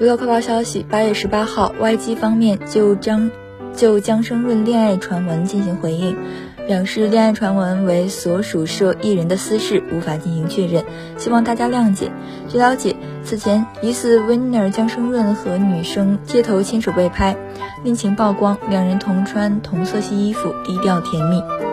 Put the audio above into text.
娱乐快报消息八月十八号 yg 方面就将就姜生润恋爱传闻进行回应表示恋爱传闻为所属社艺人的私事无法进行确认希望大家谅解。据了解此前疑似 winner 姜生润和女生街头牵手被拍恋情曝光两人同穿同色系衣服低调甜蜜。